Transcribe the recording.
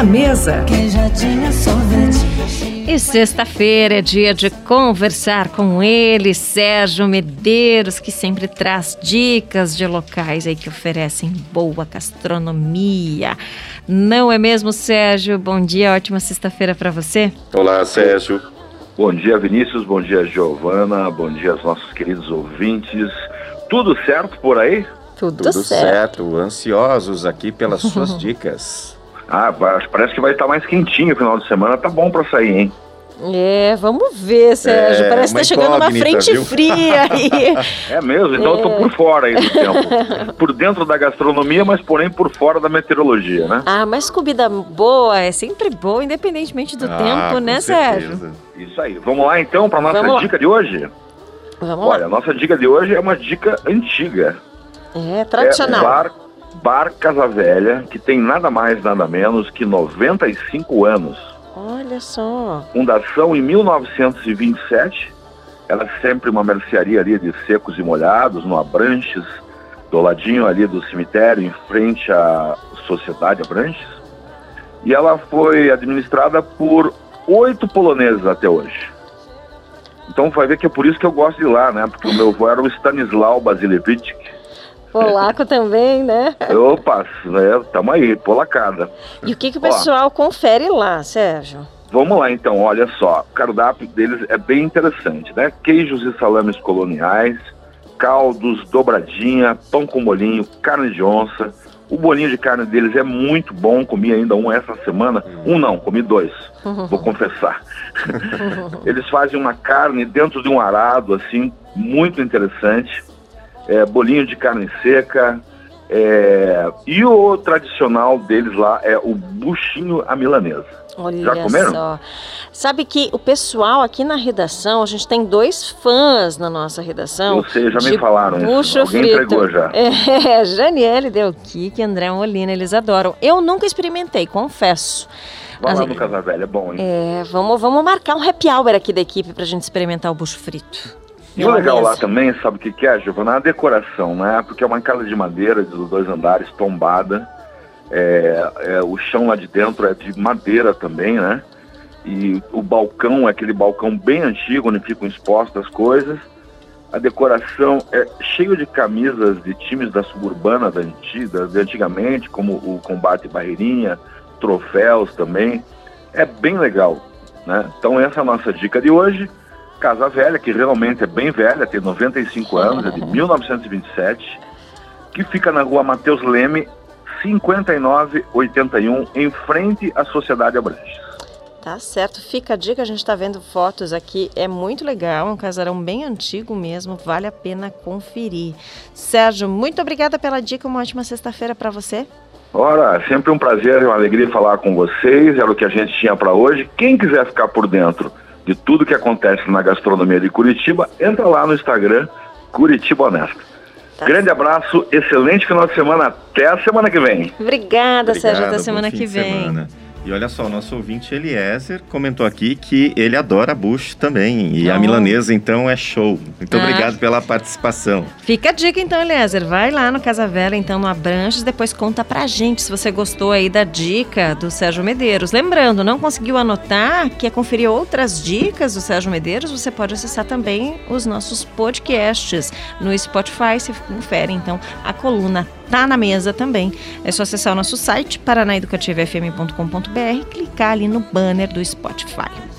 na mesa. Queijadinha, sorvete. E sexta-feira é dia de conversar com ele, Sérgio Medeiros, que sempre traz dicas de locais aí que oferecem boa gastronomia. Não é mesmo, Sérgio? Bom dia, ótima sexta-feira para você. Olá, Sérgio. Bom dia, Vinícius. Bom dia, Giovana. Bom dia aos nossos queridos ouvintes. Tudo certo por aí? Tudo, Tudo certo. Ansiosos aqui pelas suas dicas. Ah, parece que vai estar mais quentinho o final de semana. Tá bom pra sair, hein? É, vamos ver, Sérgio. É, Parece que tá chegando uma frente viu? fria aí. É mesmo? Então eu tô por fora aí do tempo. Por dentro da gastronomia, mas porém por fora da meteorologia, né? ah, mas comida boa é sempre boa, independentemente do Ah, tempo, com né, certeza. Sérgio? Isso aí. Vamos lá então pra nossa Vamos lá. dica de hoje? Vamos Olha, a nossa dica de hoje é uma dica antiga. lá. É É tradicional. o bar, bar Casa Velha, que tem nada mais, nada menos que 95 anos. Olha só. Fundação em 1927. Ela é sempre uma mercearia ali de secos e molhados, no Abranches, do ladinho ali do cemitério, em frente à Sociedade Abranches. E ela foi administrada por oito poloneses até hoje. Então vai ver que é por isso que eu gosto de ir lá, né? Porque o meu avô era o Stanislau Basilevich. Polaco também, né? Opa, né? Tamo aí, polacada. E o que, que o Ó. pessoal confere lá, Sérgio? Vamos lá então, olha só, o cardápio deles é bem interessante, né? Queijos e salames coloniais, caldos, dobradinha, pão com molinho, carne de onça. O bolinho de carne deles é muito bom, comi ainda um essa semana. Um não, comi dois, vou confessar. Eles fazem uma carne dentro de um arado, assim, muito interessante. É, bolinho de carne seca. é, E o tradicional deles lá é o buchinho à milanesa. Olha Já comeram? só. Sabe que o pessoal aqui na redação, a gente tem dois fãs na nossa redação. Eu sei, já me falaram isso. Alguém frito. entregou já. É, Janiele Delquique e André Molina, eles adoram. Eu nunca experimentei, confesso. Vai lá Assim, no Casa Velha, é bom, hein? É, vamos, vamos marcar um happy hour aqui da equipe pra gente experimentar o bucho frito. E o legal lá também, sabe o que, que é, Giovana? A decoração, né? Porque é uma casa de madeira dos dois andares, tombada. É, é, o chão lá de dentro é de madeira também, né? E o balcão é aquele balcão bem antigo, onde ficam expostas as coisas. A decoração é cheio de camisas de times da suburbana da antiga, de antigamente, como o Combate Barreirinha, troféus também. É bem legal, né? Então essa é a nossa dica de hoje. Casa Velha, que realmente é bem velha, tem 95 anos, é de 1927, que fica na rua Mateus Leme, 5981, em frente à Sociedade Abranches. Tá certo, fica a dica, a gente tá vendo fotos aqui, é muito legal, um casarão bem antigo mesmo, vale a pena conferir. Sérgio, muito obrigada pela dica, uma ótima sexta-feira para você. Ora, sempre um prazer e uma alegria falar com vocês, era o que a gente tinha para hoje. Quem quiser ficar por dentro de tudo que acontece na gastronomia de Curitiba, entra lá no Instagram, Curitiba Honesta. Tá Grande abraço, excelente final de semana, até a semana que vem. Obrigada, Sérgio, até Obrigado, semana que vem. semana. E olha só, o nosso ouvinte Eliezer comentou aqui que ele adora bucho também. E a Oh. milanesa, então, é show. Muito Ah. obrigado pela participação. Fica a dica então, Eliezer. Vai lá no Casa Velha, então, no Abranches, depois conta pra gente se você gostou aí da dica do Sérgio Medeiros. Lembrando, não conseguiu anotar, quer conferir outras dicas do Sérgio Medeiros, você pode acessar também os nossos podcasts no Spotify. Você confere, então, a coluna tá na mesa também. É só acessar o nosso site, paranaeducativofm.com.br, clicar ali no banner do Spotify.